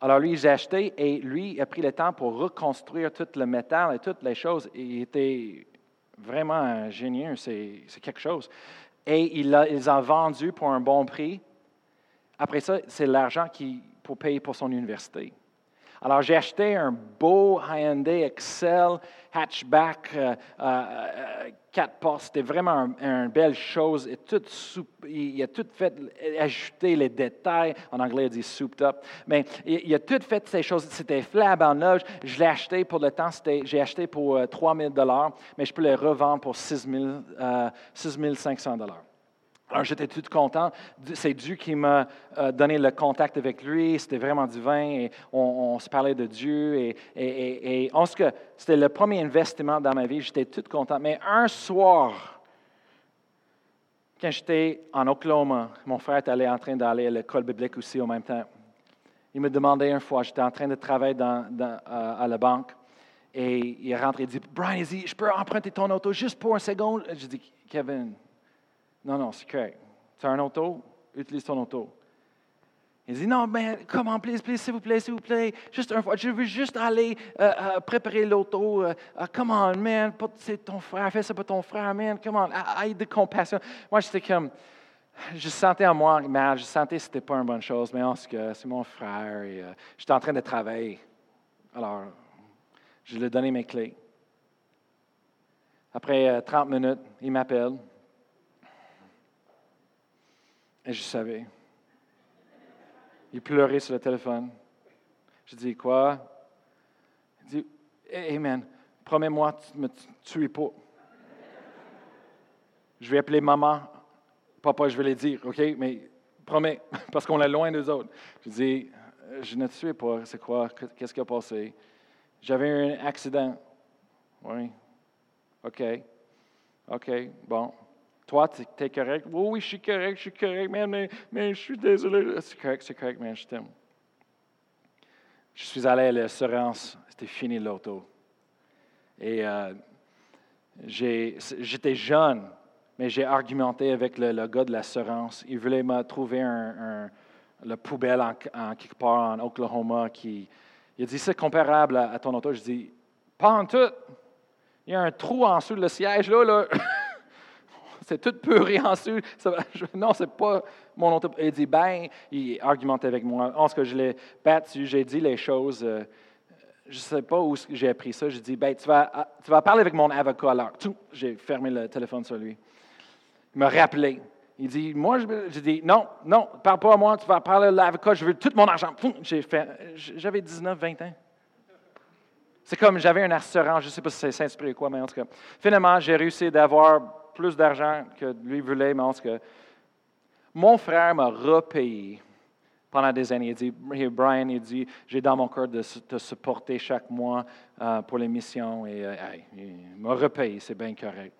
A: Alors lui, j'ai acheté et lui a pris le temps pour reconstruire tout le métal et toutes les choses. Il était vraiment génieux, c'est quelque chose. Et il a vendus pour un bon prix. Après ça, c'est l'argent pour payer pour son université. Alors, j'ai acheté un beau Hyundai Excel hatchback, euh, euh, euh, quatre portes. C'était vraiment une belle chose. Il a tout fait, ajouter les détails. En anglais, il dit souped up. Mais il, a tout fait ces choses. C'était flambant neuf. Je l'ai acheté pour le temps. J'ai acheté pour 3 000 mais je peux le revendre pour 6 500 alors j'étais tout content? C'est Dieu qui m'a euh, donné le contact avec lui. C'était vraiment divin et on, se parlait de Dieu. Et, en ce que c'était le premier investissement dans ma vie. J'étais tout content. Mais un soir, quand j'étais en Oklahoma, mon frère était en train d'aller à l'école biblique aussi en même temps. Il me demandait une fois, j'étais en train de travailler euh, à la banque. Et il est rentré et dit Brian, je peux emprunter ton auto juste pour une seconde Je dis Kevin, non, non, c'est correct. Tu as un auto? Utilise ton auto. Il dit, non, mais comment, please, please, s'il vous plaît, s'il vous plaît, juste une fois, je veux juste aller euh, euh, préparer l'auto. Uh, come on, man, c'est ton frère, fais ça pour ton frère, man, come on, aide de compassion. Moi, j'étais comme, je sentais en moi mal, je sentais que ce n'était pas une bonne chose, mais en tout cas, c'est mon frère et j'étais en train de travailler. Alors, je lui ai donné mes clés. Après 30 minutes, il m'appelle. Et je savais. Il pleurait sur le téléphone. Je dis, quoi? Il dit, hey man, promets-moi, tu ne me tues pas. Je vais appeler maman. Papa, je vais le dire, OK? Mais promets, parce qu'on est loin des autres. Je dis, je ne tuais pas. C'est quoi? Qu'est-ce qui a passé? J'avais un accident. Oui. OK. OK. Bon. Toi, tu es correct? Oui, oui, je suis correct, je suis correct, mais, mais je suis désolé. C'est correct, c'est correct, mais je t'aime. Je suis allé à l'assurance, c'était fini l'auto. Et euh, j'étais jeune, mais j'ai argumenté avec le, gars de l'assurance. Il voulait me trouver un, le poubelle en, quelque part en Oklahoma. Qui, il a dit c'est comparable à, ton auto. Je dis pas en tout. Il y a un trou en dessous le siège là. C'est tout puré en dessous. non, c'est pas mon auto. Il dit, ben, il argumentait avec moi. En ce que je l'ai battu, j'ai dit les choses. Euh, je ne sais pas où j'ai appris ça. J'ai dit, ben, tu vas, ah, tu vas parler avec mon avocat alors. J'ai fermé le téléphone sur lui. Il m'a rappelé. Il dit, moi, j'ai dit, non, non, parle pas à moi, tu vas parler à l'avocat, je veux tout mon argent. J'avais 19, 20 ans. C'est comme j'avais un assurance, je ne sais pas si c'est Saint-Esprit ou quoi, mais en tout cas. Finalement, j'ai réussi d'avoir plus d'argent que lui voulait, mais en tout cas, mon frère m'a repayé pendant des années. Il dit, Brian, il dit, j'ai dans mon cœur de te supporter chaque mois euh, pour les missions. Et euh, il m'a repayé, c'est bien correct.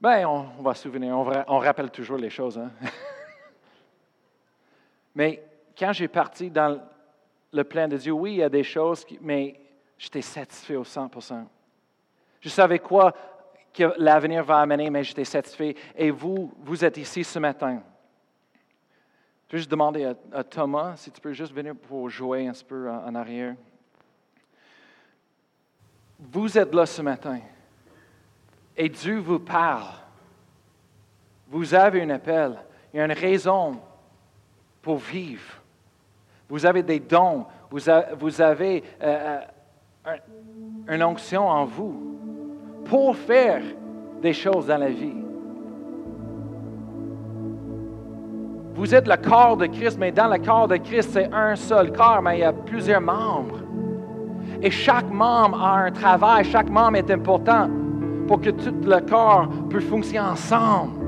A: Bien, on, va se souvenir, on, rappelle toujours les choses. Hein. mais quand j'ai parti dans le plan de Dieu, oui, il y a des choses, mais j'étais satisfait au 100% Je savais quoi que l'avenir va amener, mais j'étais satisfait. Et vous, vous êtes ici ce matin. Je vais juste demander à, Thomas si tu peux juste venir pour jouer un peu en, arrière. Vous êtes là ce matin et Dieu vous parle. Vous avez un appel, il y a une raison pour vivre. Vous avez des dons, vous, avez euh, euh, une onction en vous pour faire des choses dans la vie. Vous êtes le corps de Christ, mais dans le corps de Christ, c'est un seul corps, mais il y a plusieurs membres. Et chaque membre a un travail, chaque membre est important pour que tout le corps puisse fonctionner ensemble.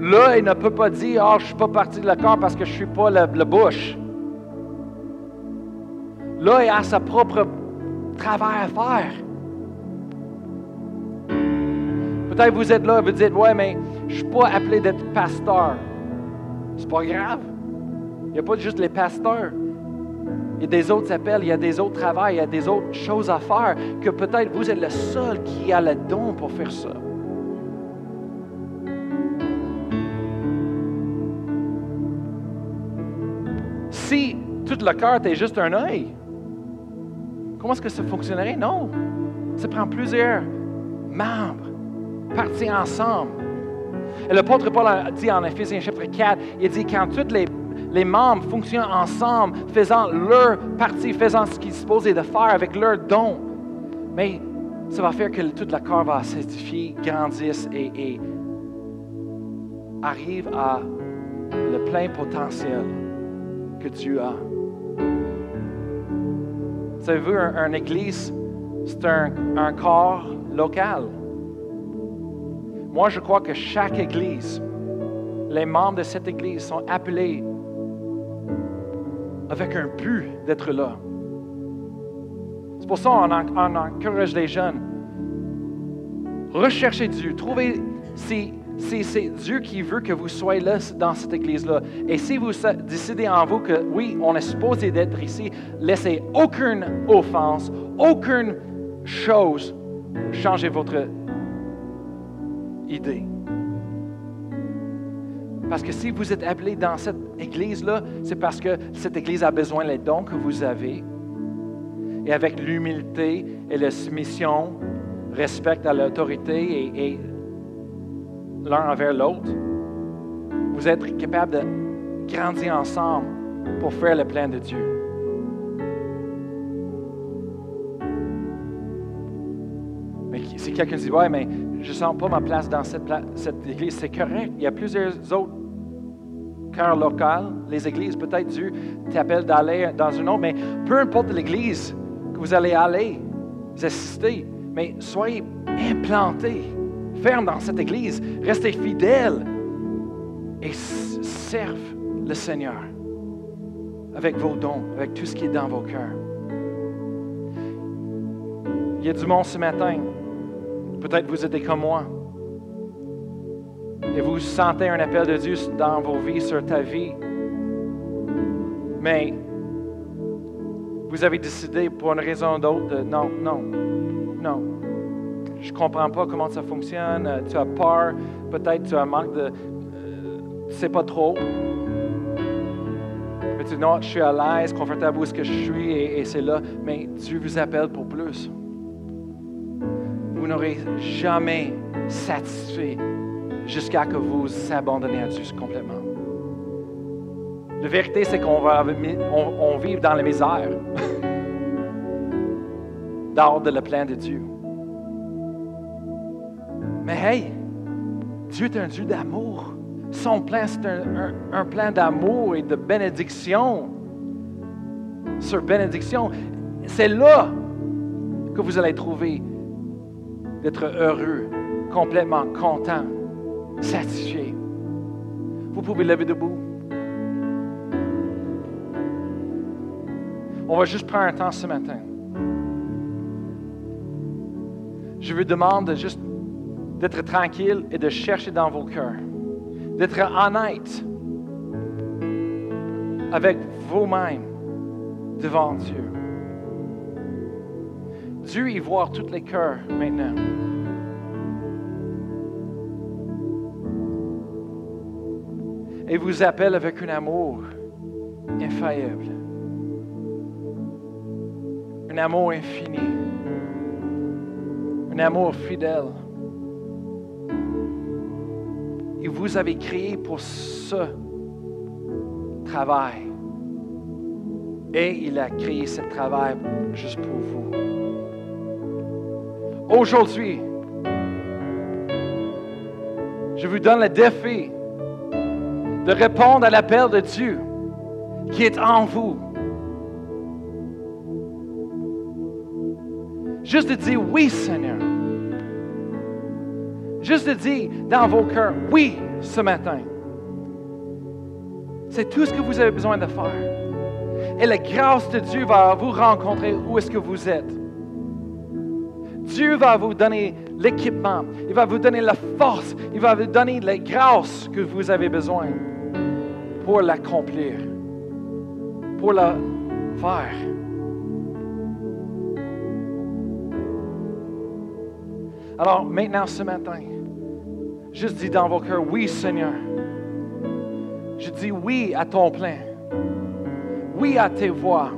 A: Là, ne peut pas dire, oh, je ne suis pas parti de le corps parce que je ne suis pas le, le bouche. Là, a sa propre travail à faire. Peut-être vous êtes là et vous dites, ouais, mais je ne suis pas appelé d'être pasteur. C'est pas grave. Il n'y a pas juste les pasteurs. Il y a des autres appels, il y a des autres travails, il y a des autres choses à faire que peut-être vous êtes le seul qui a le don pour faire ça. si tout le cœur était juste un œil, comment est-ce que ça fonctionnerait? Non. Ça prend plusieurs membres partis ensemble. Et l'apôtre Paul a dit en Éphésiens chapitre 4, il dit quand tous les, les membres fonctionnent ensemble, faisant leur partie, faisant ce qu'ils supposés de faire avec leurs dons, mais ça va faire que tout le corps va s'édifier, grandisse et, et arrive à le plein potentiel que Dieu a. Vous vu, un, une église, c'est un, corps local. Moi, je crois que chaque église, les membres de cette église sont appelés avec un but d'être là. C'est pour ça qu'on on encourage les jeunes. Recherchez Dieu. Trouvez si c'est Dieu qui veut que vous soyez là dans cette église-là. Et si vous décidez en vous que oui, on est supposé d'être ici, laissez aucune offense, aucune chose changer votre idée. Parce que si vous êtes appelé dans cette église-là, c'est parce que cette église a besoin des dons que vous avez. Et avec l'humilité et la soumission, respect à l'autorité et, et l'un envers l'autre, vous êtes capable de grandir ensemble pour faire le plan de Dieu. Mais si quelqu'un dit, ouais, mais je ne sens pas ma place dans cette, église, c'est correct. Il y a plusieurs autres cœurs locaux, les églises. Peut-être Dieu t'appelle d'aller dans une autre, mais peu importe l'église que vous allez aller, vous assistez, mais soyez implantés, fermes dans cette église, restez fidèles et servent le Seigneur avec vos dons, avec tout ce qui est dans vos cœurs. Il y a du monde ce matin Peut-être vous êtes comme moi. Et vous sentez un appel de Dieu dans vos vies, sur ta vie. Mais vous avez décidé pour une raison ou d'autre de non, non, non. Je ne comprends pas comment ça fonctionne. Tu as peur. Peut-être tu as un manque de. Euh, tu ne sais pas trop. Mais tu dis non, je suis à l'aise, confortable où est-ce que je suis et, c'est là. Mais Dieu vous appelle pour plus vous n'aurez jamais satisfait jusqu'à que vous abandonnez à Dieu complètement. La vérité, c'est qu'on va on, dans la misère, dehors de le plan de Dieu. Mais hey, Dieu est un Dieu d'amour. Son plan, c'est un, un plan d'amour et de bénédiction sur bénédiction. C'est là que vous allez trouver d'être heureux, complètement content, satisfait. Vous pouvez lever debout. On va juste prendre un temps ce matin. Je vous demande juste d'être tranquille et de chercher dans vos cœurs, d'être honnête avec vous-même devant Dieu. Dieu y voit tous les cœurs maintenant. Et vous appelle avec un amour infaillible. Un amour infini. Un amour fidèle. Et vous avez créé pour ce travail. Et il a créé ce travail juste pour vous. Aujourd'hui, je vous donne le défi de répondre à l'appel de Dieu qui est en vous. Juste de dire oui, Seigneur. Juste de dire dans vos cœurs oui ce matin. C'est tout ce que vous avez besoin de faire. Et la grâce de Dieu va vous rencontrer où est-ce que vous êtes. Dieu va vous donner l'équipement, il va vous donner la force, il va vous donner la grâce que vous avez besoin pour l'accomplir, pour la faire. Alors maintenant, ce matin, juste dis dans vos cœurs, oui Seigneur. Je dis oui à ton plein. oui à tes voix.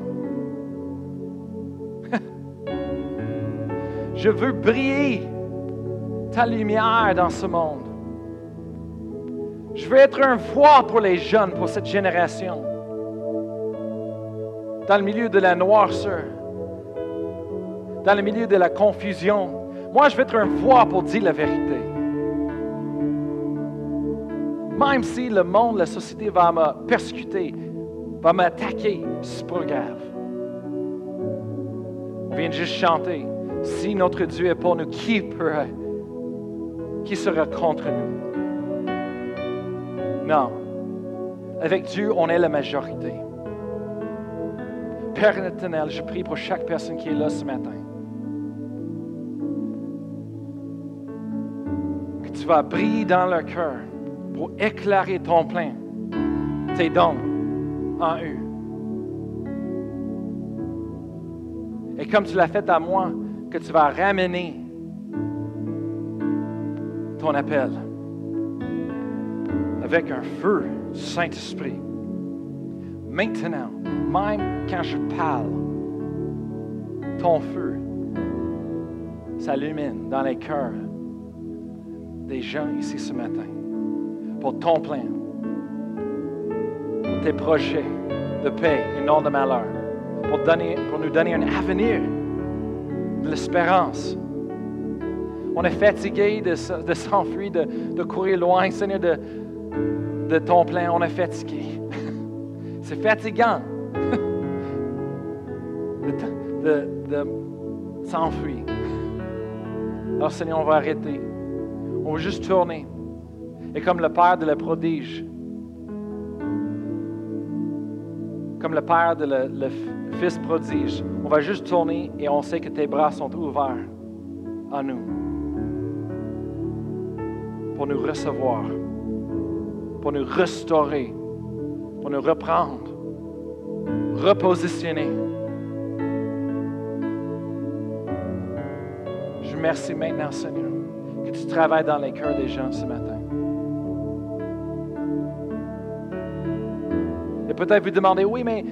A: Je veux briller ta lumière dans ce monde. Je veux être un voix pour les jeunes, pour cette génération. Dans le milieu de la noirceur, dans le milieu de la confusion, moi je veux être un voix pour dire la vérité. Même si le monde, la société va me persécuter, va m'attaquer, c'est pas grave. On juste chanter. Si notre Dieu est pour nous, qui pourrait, qui sera contre nous? Non. Avec Dieu, on est la majorité. Père éternel, je prie pour chaque personne qui est là ce matin. Que tu vas briller dans leur cœur pour éclairer ton plein, tes dons en eux. Et comme tu l'as fait à moi, que tu vas ramener ton appel avec un feu du Saint-Esprit. Maintenant, même quand je parle, ton feu s'illumine dans les cœurs des gens ici ce matin pour ton plein, pour tes projets de paix et non de malheur, pour, donner, pour nous donner un avenir de l'espérance. On est fatigué de, s'enfuir, de, courir loin, Seigneur, de, ton plein. On est fatigué. C'est fatigant de s'enfuir. Alors, Seigneur, on va arrêter. On va juste tourner. Et comme le Père de la prodige, comme le Père de le, Fils prodige, on va juste tourner et on sait que tes bras sont ouverts à nous. Pour nous recevoir, pour nous restaurer, pour nous reprendre, repositionner. Je remercie maintenant, Seigneur, que tu travailles dans les cœurs des gens ce matin. Peut-être vous demandez, oui, mais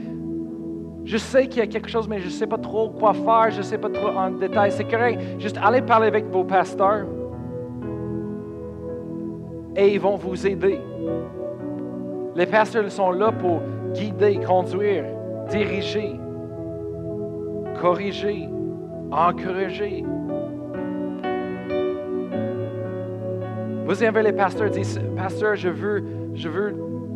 A: je sais qu'il y a quelque chose, mais je ne sais pas trop quoi faire, je ne sais pas trop en détail. C'est correct. Juste allez parler avec vos pasteurs et ils vont vous aider. Les pasteurs sont là pour guider, conduire, diriger, corriger, encourager. Vous avez les pasteurs disent, pasteur, je veux, je veux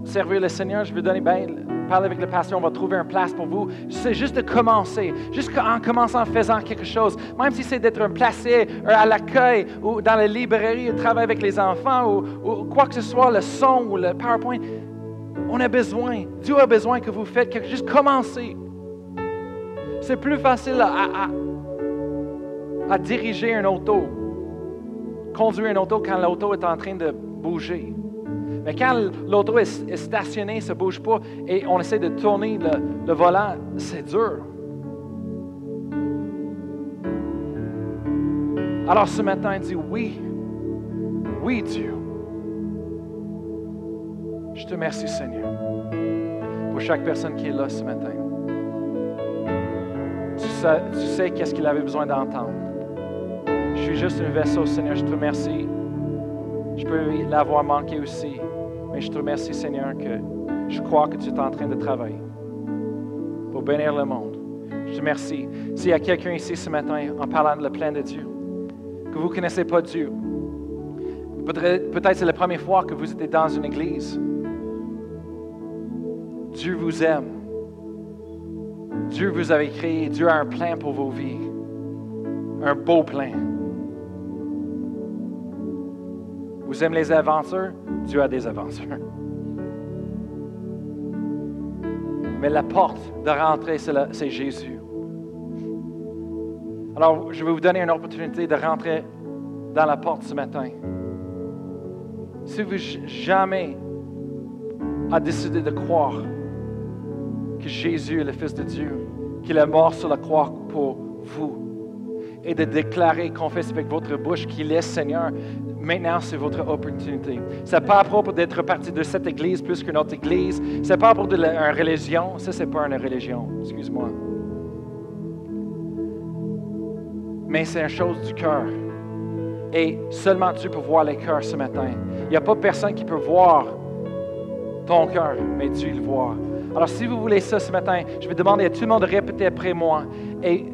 A: servir le Seigneur, je veux donner, ben, parler avec le pasteur, on va trouver une place pour vous. C'est juste de commencer, juste en commençant en faisant quelque chose. Même si c'est d'être un placé à l'accueil ou dans la librairie, travailler avec les enfants ou, quoi que ce soit, le son ou le PowerPoint, on a besoin, Dieu a besoin que vous faites quelque chose. Juste commencer. C'est plus facile à, à diriger un auto, conduire un auto quand l'auto est en train de bouger. Mais quand l'auto est, stationnée, ne se bouge pas et on essaie de tourner le, volant, c'est dur. Alors ce matin, il dit oui, oui Dieu. Je te remercie Seigneur pour chaque personne qui est là ce matin. Tu sais, tu sais qu'est-ce qu'il avait besoin d'entendre. Je suis juste un vaisseau, Seigneur. Je te remercie. Je peux l'avoir manqué aussi. Mais je te remercie, Seigneur, que je crois que tu es en train de travailler pour bénir le monde. Je te remercie. S'il y a quelqu'un ici ce matin en parlant de le plein de Dieu, que vous ne connaissez pas Dieu, peut-être c'est la première fois que vous êtes dans une église. Dieu vous aime. Dieu vous avait créé. Dieu a un plan pour vos vies. Un beau plan. Vous aimez les aventures? Dieu a des aventures. Mais la porte de rentrer, c'est Jésus. Alors, je vais vous donner une opportunité de rentrer dans la porte ce matin. Si vous jamais a décidé de croire que Jésus est le Fils de Dieu, qu'il est mort sur la croix pour vous, et de déclarer, confesser avec votre bouche qu'il est Seigneur, Maintenant, c'est votre opportunité. Ce n'est pas propre d'être partie de cette église plus qu'une autre église. Ce n'est pas pour une religion. Ça, c'est pas une religion. Excuse-moi. Mais c'est une chose du cœur. Et seulement tu peux voir les cœurs ce matin. Il n'y a pas personne qui peut voir ton cœur, mais Dieu le voit. Alors, si vous voulez ça ce matin, je vais demander à tout le monde de répéter après moi. Et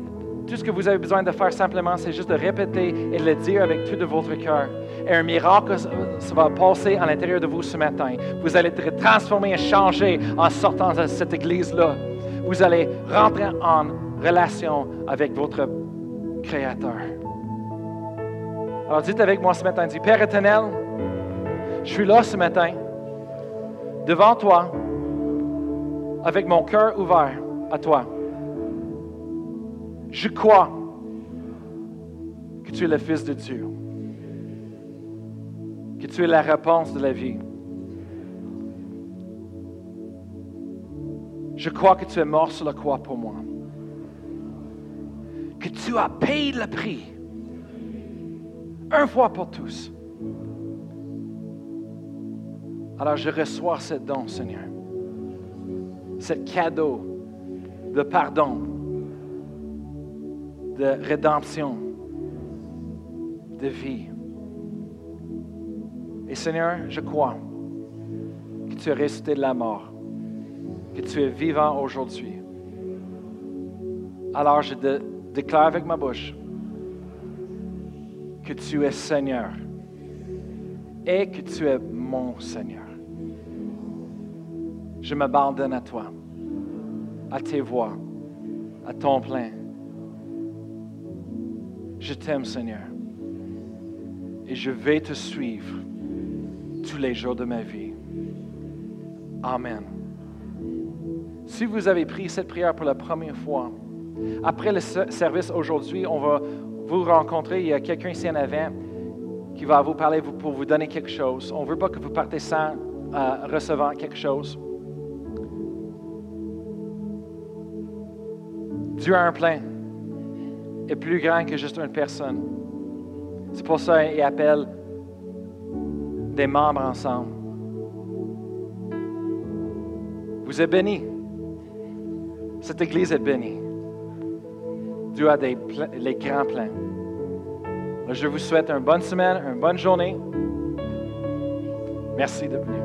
A: tout ce que vous avez besoin de faire simplement, c'est juste de répéter et de le dire avec tout de votre cœur. Et un miracle ça va passer à l'intérieur de vous ce matin. Vous allez être transformé et changé en sortant de cette église-là. Vous allez rentrer en relation avec votre Créateur. Alors dites avec moi ce matin, dis Père éternel, je suis là ce matin, devant toi, avec mon cœur ouvert à toi. Je crois que tu es le Fils de Dieu, que tu es la réponse de la vie. Je crois que tu es mort sur la croix pour moi, que tu as payé le prix, un fois pour tous. Alors je reçois ce don, Seigneur, ce cadeau de pardon, de rédemption, de vie. Et Seigneur, je crois que tu es resté de la mort, que tu es vivant aujourd'hui. Alors je déclare avec ma bouche que tu es Seigneur et que tu es mon Seigneur. Je m'abandonne à toi, à tes voies, à ton plein. Je t'aime, Seigneur. Et je vais te suivre tous les jours de ma vie. Amen. Si vous avez pris cette prière pour la première fois, après le service aujourd'hui, on va vous rencontrer. Il y a quelqu'un ici en avant qui va vous parler pour vous donner quelque chose. On ne veut pas que vous partez sans euh, recevant quelque chose. Dieu a un plein est plus grand que juste une personne. C'est pour ça qu'il appelle des membres ensemble. Vous êtes bénis. Cette église est bénie. Dieu a des les grands plans. Je vous souhaite une bonne semaine, une bonne journée. Merci de venir.